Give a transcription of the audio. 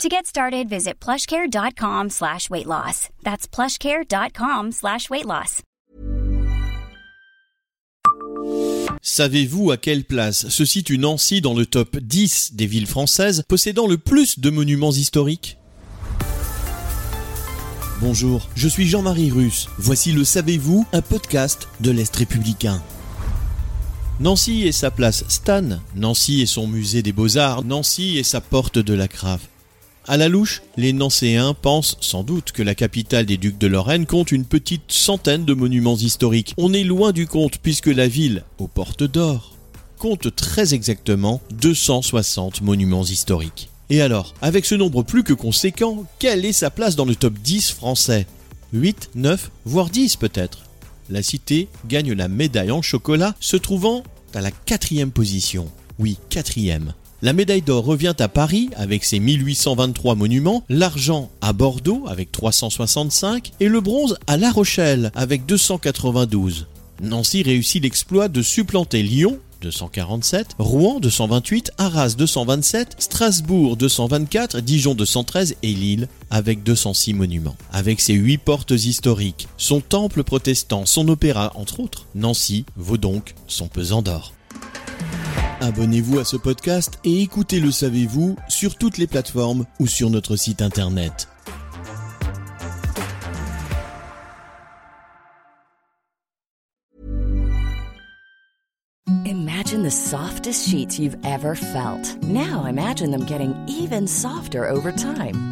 To get started, visit plushcare.com slash weight loss. That's plushcare.com slash weight loss. Savez-vous à quelle place se situe Nancy dans le top 10 des villes françaises possédant le plus de monuments historiques? Bonjour, je suis Jean-Marie Russe. Voici le Savez-vous, un podcast de l'Est républicain. Nancy et sa place Stan, Nancy et son musée des beaux-arts, Nancy et sa porte de la Crave. À la louche, les Nancéens pensent sans doute que la capitale des ducs de Lorraine compte une petite centaine de monuments historiques. On est loin du compte puisque la ville, aux portes d'or, compte très exactement 260 monuments historiques. Et alors, avec ce nombre plus que conséquent, quelle est sa place dans le top 10 français? 8, 9, voire 10 peut-être La cité gagne la médaille en chocolat, se trouvant à la quatrième position. Oui, quatrième. La médaille d'or revient à Paris avec ses 1823 monuments, l'argent à Bordeaux avec 365 et le bronze à La Rochelle avec 292. Nancy réussit l'exploit de supplanter Lyon 247, Rouen 228, Arras 227, Strasbourg 224, Dijon 213 et Lille avec 206 monuments. Avec ses huit portes historiques, son temple protestant, son opéra entre autres, Nancy vaut donc son pesant d'or. Abonnez-vous à ce podcast et écoutez Le Savez-vous sur toutes les plateformes ou sur notre site internet. Imagine the softest sheets you've ever felt. Now imagine them getting even softer over time.